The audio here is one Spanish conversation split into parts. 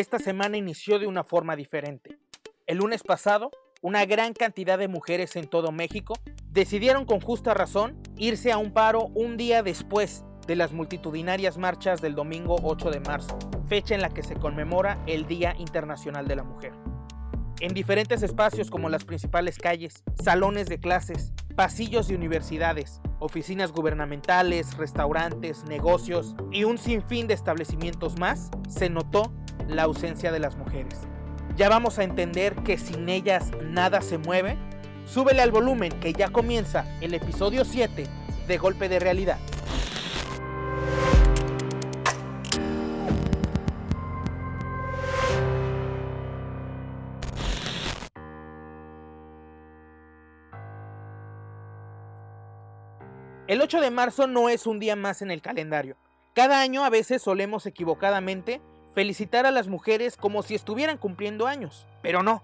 esta semana inició de una forma diferente. El lunes pasado, una gran cantidad de mujeres en todo México decidieron con justa razón irse a un paro un día después de las multitudinarias marchas del domingo 8 de marzo, fecha en la que se conmemora el Día Internacional de la Mujer. En diferentes espacios como las principales calles, salones de clases, pasillos de universidades, oficinas gubernamentales, restaurantes, negocios y un sinfín de establecimientos más, se notó la ausencia de las mujeres. Ya vamos a entender que sin ellas nada se mueve. Súbele al volumen que ya comienza el episodio 7 de Golpe de Realidad. El 8 de marzo no es un día más en el calendario. Cada año a veces solemos equivocadamente felicitar a las mujeres como si estuvieran cumpliendo años, pero no.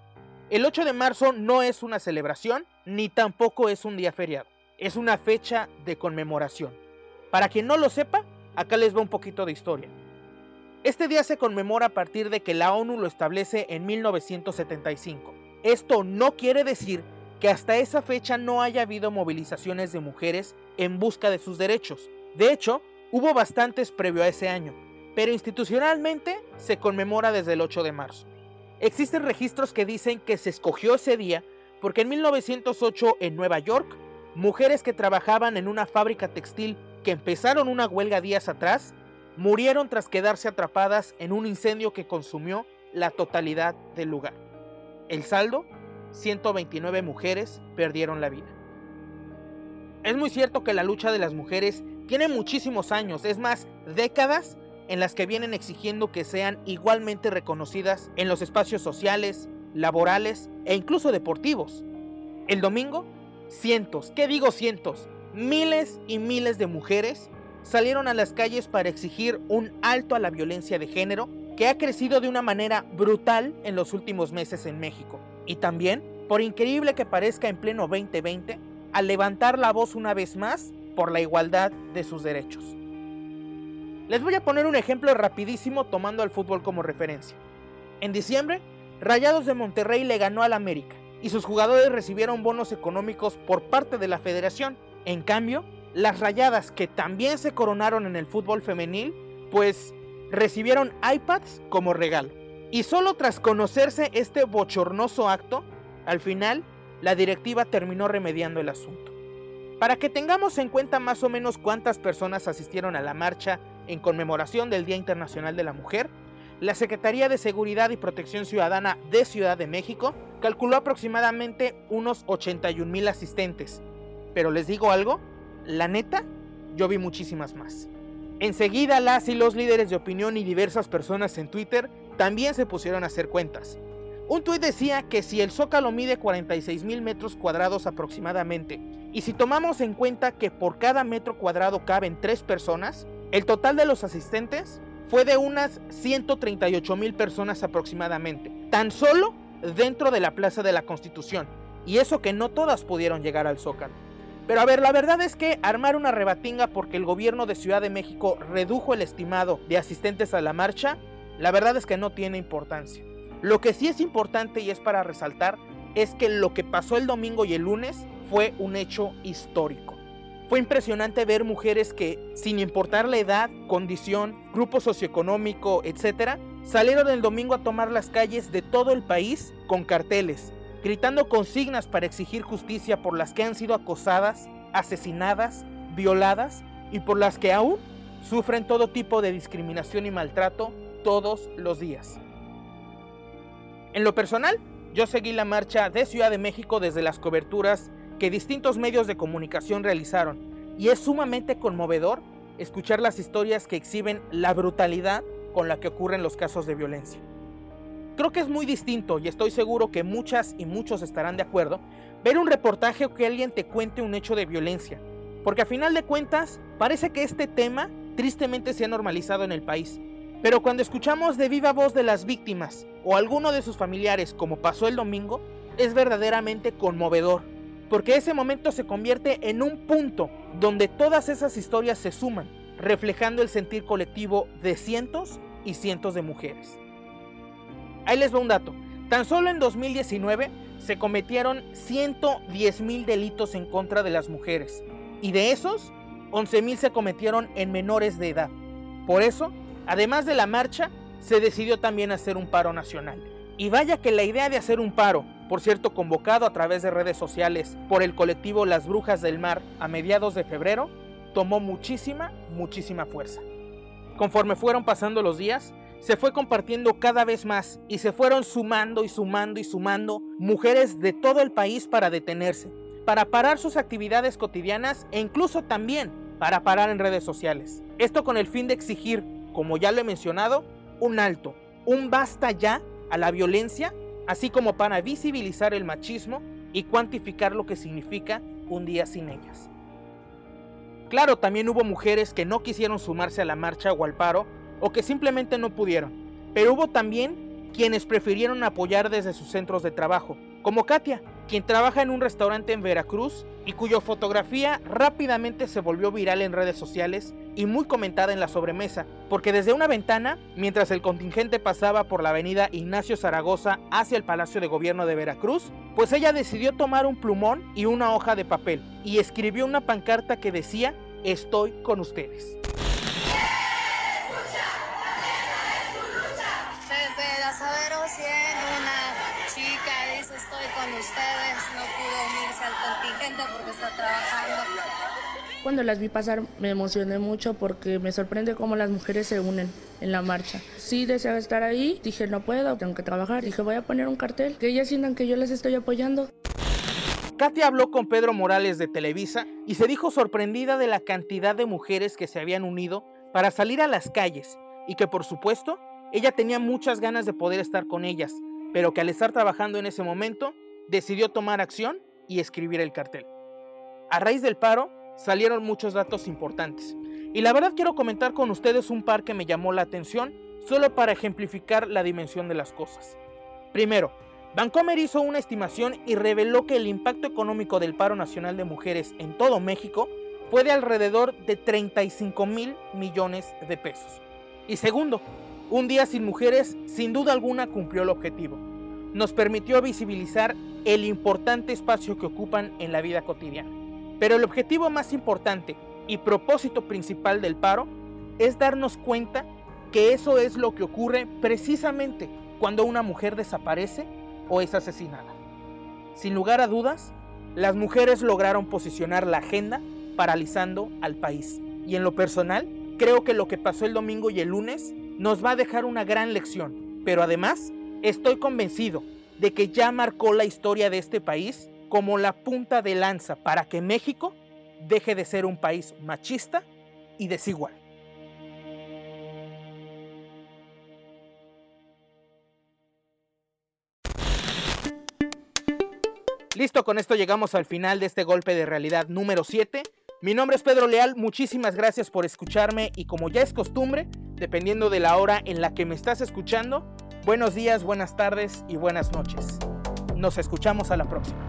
El 8 de marzo no es una celebración ni tampoco es un día feriado. Es una fecha de conmemoración. Para quien no lo sepa, acá les va un poquito de historia. Este día se conmemora a partir de que la ONU lo establece en 1975. Esto no quiere decir que hasta esa fecha no haya habido movilizaciones de mujeres en busca de sus derechos. De hecho, hubo bastantes previo a ese año, pero institucionalmente se conmemora desde el 8 de marzo. Existen registros que dicen que se escogió ese día porque en 1908 en Nueva York, mujeres que trabajaban en una fábrica textil que empezaron una huelga días atrás, murieron tras quedarse atrapadas en un incendio que consumió la totalidad del lugar. El saldo 129 mujeres perdieron la vida. Es muy cierto que la lucha de las mujeres tiene muchísimos años, es más, décadas en las que vienen exigiendo que sean igualmente reconocidas en los espacios sociales, laborales e incluso deportivos. El domingo, cientos, ¿qué digo cientos? Miles y miles de mujeres salieron a las calles para exigir un alto a la violencia de género que ha crecido de una manera brutal en los últimos meses en México. Y también, por increíble que parezca en pleno 2020, al levantar la voz una vez más por la igualdad de sus derechos. Les voy a poner un ejemplo rapidísimo tomando al fútbol como referencia. En diciembre, Rayados de Monterrey le ganó al América y sus jugadores recibieron bonos económicos por parte de la federación. En cambio, las Rayadas que también se coronaron en el fútbol femenil, pues recibieron iPads como regalo. Y solo tras conocerse este bochornoso acto, al final, la directiva terminó remediando el asunto. Para que tengamos en cuenta más o menos cuántas personas asistieron a la marcha en conmemoración del Día Internacional de la Mujer, la Secretaría de Seguridad y Protección Ciudadana de Ciudad de México calculó aproximadamente unos 81 mil asistentes. Pero les digo algo, la neta, yo vi muchísimas más. Enseguida las y los líderes de opinión y diversas personas en Twitter también se pusieron a hacer cuentas. Un tuit decía que si el zócalo mide 46 mil metros cuadrados aproximadamente, y si tomamos en cuenta que por cada metro cuadrado caben tres personas, el total de los asistentes fue de unas 138 mil personas aproximadamente, tan solo dentro de la Plaza de la Constitución, y eso que no todas pudieron llegar al zócalo. Pero a ver, la verdad es que armar una rebatinga porque el gobierno de Ciudad de México redujo el estimado de asistentes a la marcha la verdad es que no tiene importancia. Lo que sí es importante y es para resaltar es que lo que pasó el domingo y el lunes fue un hecho histórico. Fue impresionante ver mujeres que, sin importar la edad, condición, grupo socioeconómico, etc., salieron el domingo a tomar las calles de todo el país con carteles, gritando consignas para exigir justicia por las que han sido acosadas, asesinadas, violadas y por las que aún sufren todo tipo de discriminación y maltrato todos los días. En lo personal, yo seguí la marcha de Ciudad de México desde las coberturas que distintos medios de comunicación realizaron. Y es sumamente conmovedor escuchar las historias que exhiben la brutalidad con la que ocurren los casos de violencia. Creo que es muy distinto y estoy seguro que muchas y muchos estarán de acuerdo ver un reportaje o que alguien te cuente un hecho de violencia, porque a final de cuentas parece que este tema tristemente se ha normalizado en el país. Pero cuando escuchamos de viva voz de las víctimas o alguno de sus familiares como pasó el domingo, es verdaderamente conmovedor, porque ese momento se convierte en un punto donde todas esas historias se suman, reflejando el sentir colectivo de cientos y cientos de mujeres. Ahí les va un dato. Tan solo en 2019 se cometieron 110 mil delitos en contra de las mujeres. Y de esos, 11 mil se cometieron en menores de edad. Por eso, además de la marcha, se decidió también hacer un paro nacional. Y vaya que la idea de hacer un paro, por cierto convocado a través de redes sociales por el colectivo Las Brujas del Mar a mediados de febrero, tomó muchísima, muchísima fuerza. Conforme fueron pasando los días, se fue compartiendo cada vez más y se fueron sumando y sumando y sumando mujeres de todo el país para detenerse, para parar sus actividades cotidianas e incluso también para parar en redes sociales. Esto con el fin de exigir, como ya lo he mencionado, un alto, un basta ya a la violencia, así como para visibilizar el machismo y cuantificar lo que significa un día sin ellas. Claro, también hubo mujeres que no quisieron sumarse a la marcha o al paro o que simplemente no pudieron, pero hubo también quienes prefirieron apoyar desde sus centros de trabajo, como Katia, quien trabaja en un restaurante en Veracruz y cuya fotografía rápidamente se volvió viral en redes sociales y muy comentada en la sobremesa, porque desde una ventana, mientras el contingente pasaba por la avenida Ignacio Zaragoza hacia el Palacio de Gobierno de Veracruz, pues ella decidió tomar un plumón y una hoja de papel y escribió una pancarta que decía, estoy con ustedes. Con ustedes, no pudo unirse al contingente porque está trabajando. Cuando las vi pasar me emocioné mucho porque me sorprende cómo las mujeres se unen en la marcha. Sí deseaba estar ahí, dije no puedo, tengo que trabajar, dije voy a poner un cartel, que ellas sientan que yo les estoy apoyando. Katia habló con Pedro Morales de Televisa y se dijo sorprendida de la cantidad de mujeres que se habían unido para salir a las calles y que por supuesto ella tenía muchas ganas de poder estar con ellas, pero que al estar trabajando en ese momento decidió tomar acción y escribir el cartel. A raíz del paro, salieron muchos datos importantes. Y la verdad quiero comentar con ustedes un par que me llamó la atención solo para ejemplificar la dimensión de las cosas. Primero, Bancomer hizo una estimación y reveló que el impacto económico del paro nacional de mujeres en todo México fue de alrededor de 35 mil millones de pesos. Y segundo, un día sin mujeres sin duda alguna cumplió el objetivo. Nos permitió visibilizar el importante espacio que ocupan en la vida cotidiana. Pero el objetivo más importante y propósito principal del paro es darnos cuenta que eso es lo que ocurre precisamente cuando una mujer desaparece o es asesinada. Sin lugar a dudas, las mujeres lograron posicionar la agenda paralizando al país. Y en lo personal, creo que lo que pasó el domingo y el lunes nos va a dejar una gran lección. Pero además, estoy convencido de que ya marcó la historia de este país como la punta de lanza para que México deje de ser un país machista y desigual. Listo, con esto llegamos al final de este golpe de realidad número 7. Mi nombre es Pedro Leal, muchísimas gracias por escucharme y como ya es costumbre, dependiendo de la hora en la que me estás escuchando, buenos días, buenas tardes y buenas noches. Nos escuchamos a la próxima.